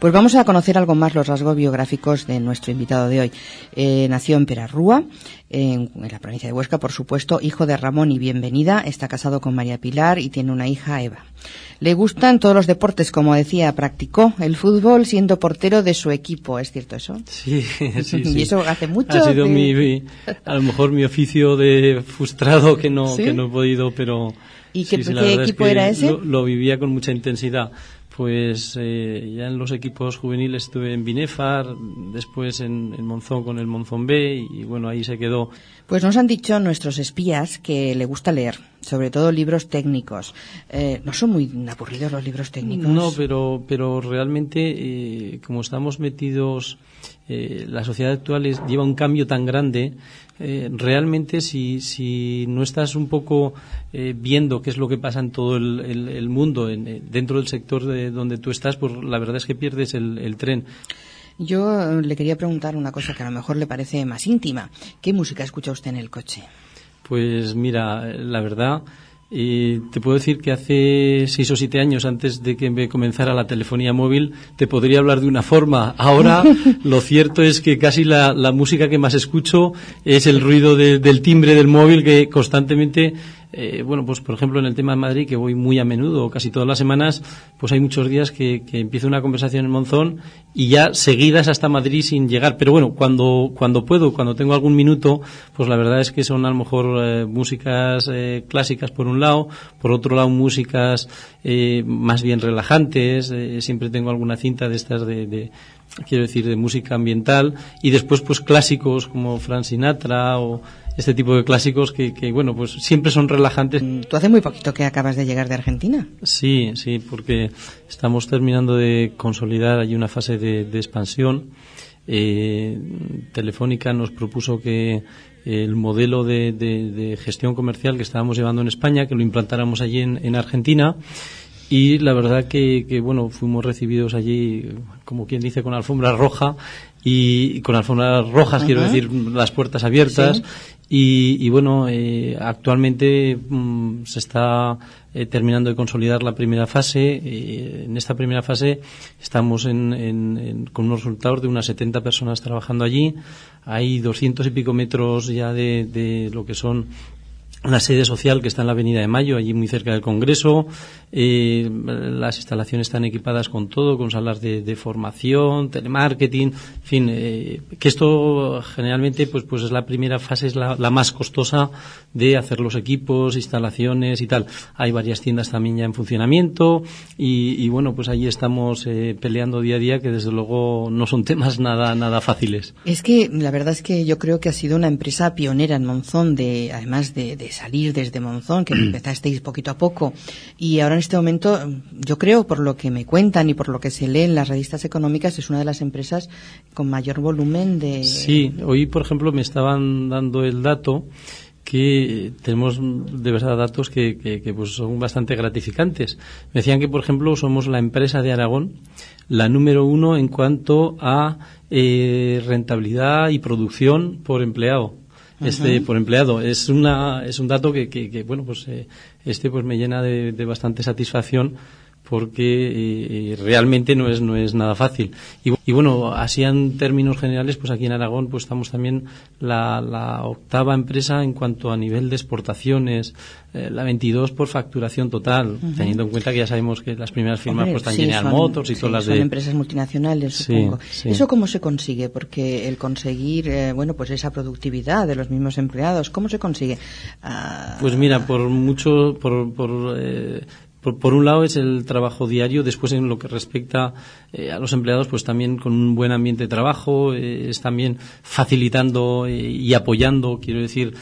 Pues vamos a conocer algo más los rasgos biográficos de nuestro invitado de hoy. Eh, nació en Perarrúa, en, la provincia de Huesca, por supuesto, hijo de Ramón y Bienvenida, está casado con María Pilar y tiene una hija, Eva. Le gustan todos los deportes, como decía, practicó el fútbol siendo portero de su equipo, ¿es cierto eso? Sí, sí, sí. y eso hace mucho. Ha sido mi, a lo mejor mi oficio de frustrado que no, que no he podido, pero... ¿Y qué, equipo era ese? lo vivía con mucha intensidad pues eh, ya en los equipos juveniles estuve en Binefar, después en, Monzón con el Monzón B y bueno, ahí se quedó. Pues nos han dicho nuestros espías que le gusta leer, sobre todo libros técnicos. Eh, ¿No son muy aburridos los libros técnicos? No, pero, pero realmente eh, como estamos metidos, la sociedad actual lleva un cambio tan grande eh, realmente si, si no estás un poco eh, viendo qué es lo que pasa en todo el, mundo, eh, dentro del sector de donde tú estás, pues la verdad es que pierdes el, tren. Yo le quería preguntar una cosa que a lo mejor le parece más íntima. ¿Qué música escucha usted en el coche? Pues mira, la verdad, y te puedo decir que hace seis o siete años, antes de que me comenzara la telefonía móvil, te podría hablar de una forma. Ahora, lo cierto es que casi la, música que más escucho es el ruido del timbre del móvil que constantemente eh, bueno, pues por ejemplo en el tema de Madrid, que voy muy a menudo, casi todas las semanas, pues hay muchos días que, empiezo una conversación en Monzón y ya seguidas hasta Madrid sin llegar. Pero bueno, cuando, cuando puedo, cuando tengo algún minuto, pues la verdad es que son a lo mejor eh, músicas eh, clásicas por un lado, por otro lado músicas más bien relajantes, siempre tengo alguna cinta de estas de, quiero decir, de música ambiental y después pues clásicos como Frank Sinatra o este tipo de clásicos que, bueno, pues siempre son relajantes. Mm, ¿Tú hace muy poquito que acabas de llegar de Argentina? Sí, sí, porque estamos terminando de consolidar allí una fase de, expansión. Eh, Telefónica nos propuso que el modelo de, gestión comercial que estábamos llevando en España, que lo implantáramos allí en, Argentina. Y la verdad que, bueno, fuimos recibidos allí, como quien dice, con alfombra roja y con alfombras rojas, quiero decir, las puertas abiertas y, bueno, eh, actualmente mm, se está eh, terminando de consolidar la primera fase. Eh, en esta primera fase estamos en, con unos resultados de unas 70 personas trabajando allí. Hay 200 y pico metros ya de, de lo que son la sede social que está en la Avenida de Mayo, allí muy cerca del Congreso. Eh, las instalaciones están equipadas con todo, con salas de, formación, telemarketing, en fin, eh, que esto generalmente pues, pues es la primera fase, es la, más costosa de hacer los equipos, instalaciones y tal. Hay varias tiendas también ya en funcionamiento y, bueno, pues allí estamos eh, peleando día a día que desde luego no son temas nada, nada fáciles. Es que la verdad es que yo creo que ha sido una empresa pionera en Monzón de, además de salir desde Monzón, que empezasteis poquito a poco, y ahora en este momento, yo creo, por lo que me cuentan y por lo que se lee en las revistas económicas, es una de las empresas con mayor volumen de. Sí, hoy, por ejemplo, me estaban dando el dato que tenemos de verdad datos que, pues son bastante gratificantes. Me decían que, por ejemplo, somos la empresa de Aragón, la número uno en cuanto a eh, rentabilidad y producción por empleado este por empleado. Es una es un dato que, que, bueno pues eh, este pues me llena de, de bastante satisfacción porque eh, realmente no es no es nada fácil. Y, bueno así en términos generales pues aquí en Aragón pues estamos también la, la octava empresa en cuanto a nivel de exportaciones eh, la 22 por facturación total teniendo en cuenta que ya sabemos que las primeras firmas pues están General Motors y todas las son de empresas multinacionales supongo. eso cómo se consigue porque el conseguir eh, bueno pues esa productividad de los mismos empleados cómo se consigue ah, pues mira por mucho por, por por, un lado es el trabajo diario, después en lo que respecta eh, a los empleados, pues también con un buen ambiente de trabajo, eh, es también facilitando eh, y apoyando, quiero decir,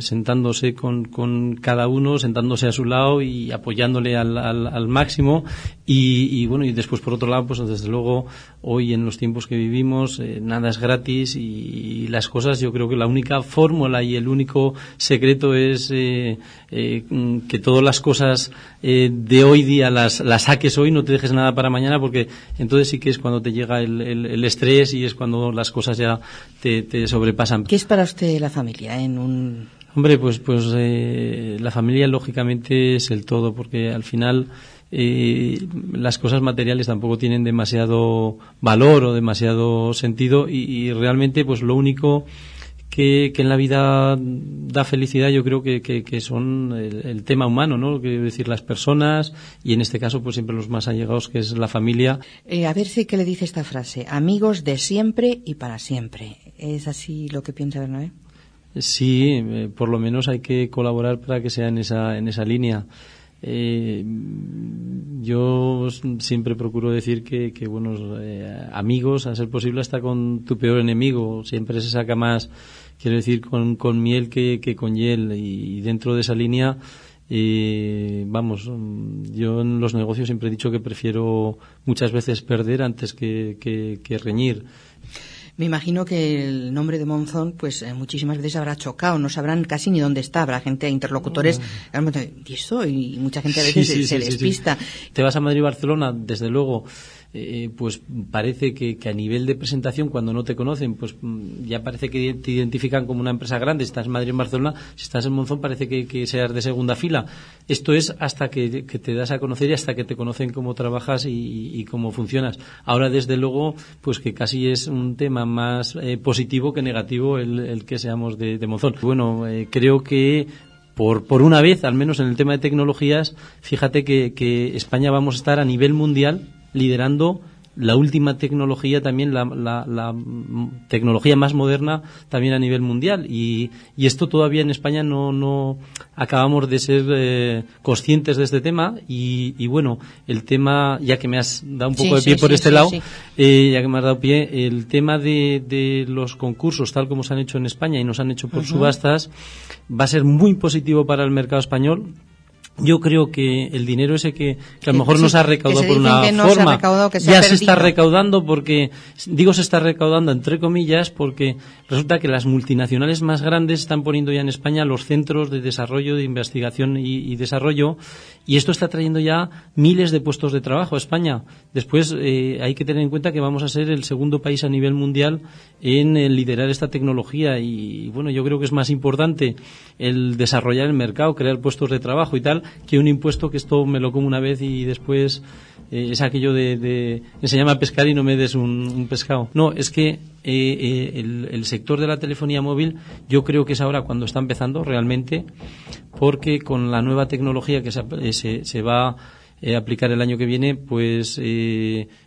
sentándose con, con, cada uno, sentándose a su lado y apoyándole al, al, máximo. Y, y, bueno, y después por otro lado, pues desde luego hoy en los tiempos que vivimos nada es gratis y, las cosas, yo creo que la única fórmula y el único secreto es que todas las cosas de hoy día las, las saques hoy, no te dejes nada para mañana, porque entonces sí que es cuando te llega el, el, estrés y es cuando las cosas ya te, te, sobrepasan. ¿Qué es para usted la familia en un Hombre, pues, pues eh, la familia lógicamente es el todo, porque al final eh, las cosas materiales tampoco tienen demasiado valor o demasiado sentido y, realmente pues lo único que, en la vida da felicidad yo creo que, que, son el, tema humano, ¿no? Quiero decir, las personas y en este caso pues siempre los más allegados que es la familia. Eh, a ver si qué le dice esta frase, amigos de siempre y para siempre. ¿Es así lo que piensa Bernabé? Sí, eh, por lo menos hay que colaborar para que sea en esa, en esa línea. Eh, yo siempre procuro decir que, que buenos eh, amigos, a ser posible, hasta con tu peor enemigo. Siempre se saca más, quiero decir, con, con miel que, que, con hiel. Y, dentro de esa línea, eh, vamos, yo en los negocios siempre he dicho que prefiero muchas veces perder antes que, que reñir. Me imagino que el nombre de Monzón, pues eh, muchísimas veces habrá chocado, no sabrán casi ni dónde está. Habrá gente, interlocutores, ¿y eso? Y mucha gente a veces se, despista. Te vas a Madrid y Barcelona, desde luego, eh, pues parece que, a nivel de presentación, cuando no te conocen, pues mm, ya parece que te identifican como una empresa grande. Estás en Madrid, en Barcelona, si estás en Monzón parece que, seas de segunda fila. Esto es hasta que, te das a conocer y hasta que te conocen cómo trabajas y, cómo funcionas. Ahora, desde luego, pues que casi es un tema más eh, positivo que negativo el, que seamos de, Monzón. Bueno, eh, creo que por, por una vez, al menos en el tema de tecnologías, fíjate que, que España vamos a estar a nivel mundial liderando la última tecnología también, la, la, tecnología más moderna también a nivel mundial. Y, y esto todavía en España no, no acabamos de ser eh, conscientes de este tema. Y, y, bueno, el tema, ya que me has dado un poco de pie por este lado, eh, ya que me has dado pie, el tema de, de, los concursos, tal como se han hecho en España y nos han hecho por subastas, va a ser muy positivo para el mercado español yo creo que el dinero ese que, a lo mejor no se ha recaudado por una forma ya se está recaudando porque digo se está recaudando entre comillas porque resulta que las multinacionales más grandes están poniendo ya en España los centros de desarrollo de investigación y, desarrollo y esto está trayendo ya miles de puestos de trabajo a España. Después eh, hay que tener en cuenta que vamos a ser el segundo país a nivel mundial en liderar esta tecnología y bueno yo creo que es más importante el desarrollar el mercado crear puestos de trabajo y tal que un impuesto que esto me lo como una vez y después eh, es aquello de, de enseñarme a pescar y no me des un, pescado. No, es que eh, eh, el, sector de la telefonía móvil yo creo que es ahora cuando está empezando realmente porque con la nueva tecnología que se, se, va a aplicar el año que viene, pues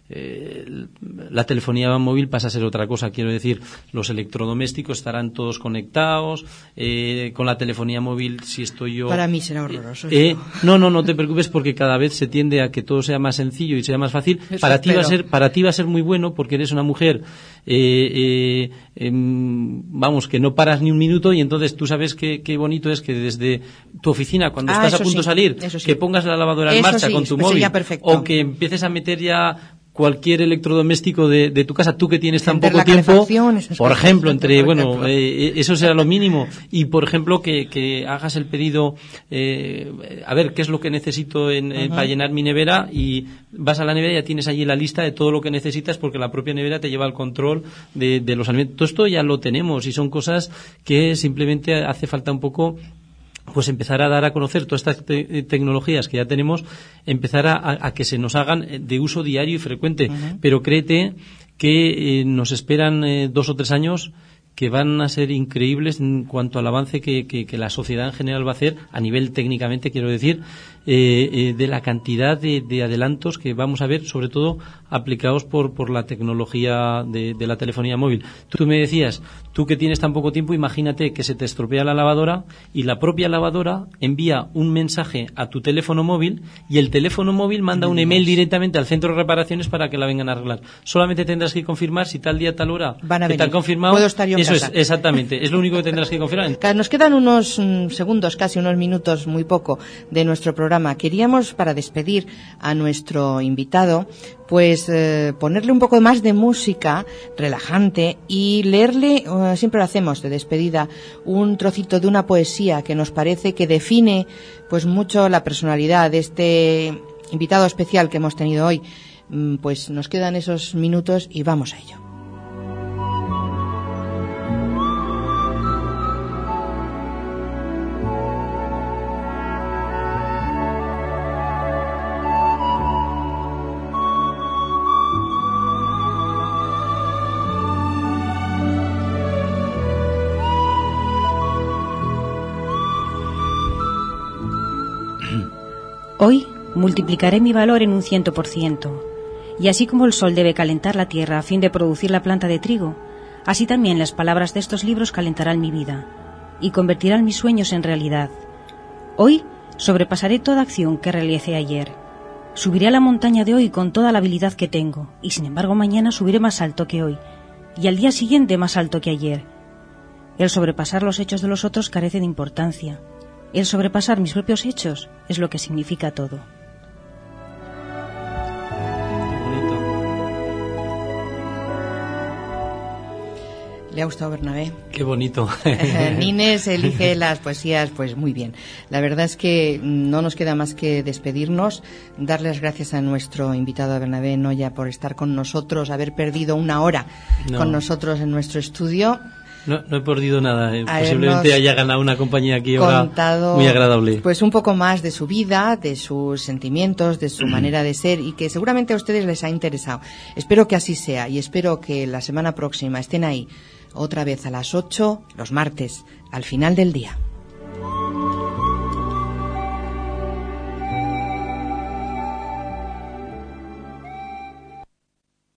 eh, la telefonía móvil pasa a ser otra cosa. Quiero decir, los electrodomésticos estarán todos conectados. Eh, con la telefonía móvil, si estoy yo. Para mí será horroroso. Eh, no, no, no te preocupes porque cada vez se tiende a que todo sea más sencillo y sea más fácil. para ti va a ser, para ti va a ser muy bueno porque eres una mujer, em, vamos, que no paras ni un minuto y entonces tú sabes qué, bonito es que desde tu oficina, cuando ah, estás a punto de salir, que pongas la lavadora en marcha con tu móvil o que empieces a meter ya cualquier electrodoméstico de, tu casa, tú que tienes tan poco tiempo, por ejemplo, entre, bueno, eh, eso será lo mínimo, y por ejemplo que, hagas el pedido, eh, a ver, ¿qué es lo que necesito en, eh, para llenar mi nevera? Y vas a la nevera y ya tienes allí la lista de todo lo que necesitas porque la propia nevera te lleva al control de, de los alimentos. Todo esto ya lo tenemos y son cosas que simplemente hace falta un poco pues empezar a dar a conocer todas estas tecnologías que ya tenemos, empezar a, que se nos hagan eh, de uso diario y frecuente. Pero créete que eh, nos esperan eh, dos o tres años que van a ser increíbles en cuanto al avance que, que, la sociedad en general va a hacer, a nivel técnicamente, quiero decir, eh, eh, de la cantidad de, adelantos que vamos a ver, sobre todo aplicados por, por la tecnología de, la telefonía móvil. Tú me decías, tú que tienes tan poco tiempo, imagínate que se te estropea la lavadora y la propia lavadora envía un mensaje a tu teléfono móvil y el teléfono móvil manda un email directamente al centro de reparaciones para que la vengan a arreglar. Solamente tendrás que confirmar si tal día, tal hora Van a que te confirmado. Puedo estar yo Eso es, exactamente. Es lo único que tendrás que confirmar. Nos quedan unos mm, segundos, casi unos minutos, muy poco, de nuestro programa Queríamos, para despedir a nuestro invitado, pues eh, ponerle un poco más de música relajante y leerle, eh, siempre lo hacemos de despedida, un trocito de una poesía que nos parece que define pues mucho la personalidad de este invitado especial que hemos tenido hoy. Mm, pues nos quedan esos minutos y vamos a ello. Hoy multiplicaré mi valor en un ciento por ciento. Y así como el sol debe calentar la tierra a fin de producir la planta de trigo, así también las palabras de estos libros calentarán mi vida y convertirán mis sueños en realidad. Hoy sobrepasaré toda acción que realicé ayer. Subiré a la montaña de hoy con toda la habilidad que tengo, y sin embargo mañana subiré más alto que hoy, y al día siguiente más alto que ayer. El sobrepasar los hechos de los otros carece de importancia. El sobrepasar mis propios hechos es lo que significa todo. ¿Le ha gustado Bernabé? Qué bonito. Nines elige las poesías, pues muy bien. La verdad es que no nos queda más que despedirnos, darles gracias a nuestro invitado Bernabé Noya por estar con nosotros, haber perdido una hora con nosotros en nuestro estudio. No, no he perdido nada. Eh. Posiblemente haya ganado una compañía aquí contado, muy agradable. Pues un poco más de su vida, de sus sentimientos, de su manera de ser y que seguramente a ustedes les ha interesado. Espero que así sea y espero que la semana próxima estén ahí otra vez a las 8 los martes, al final del día.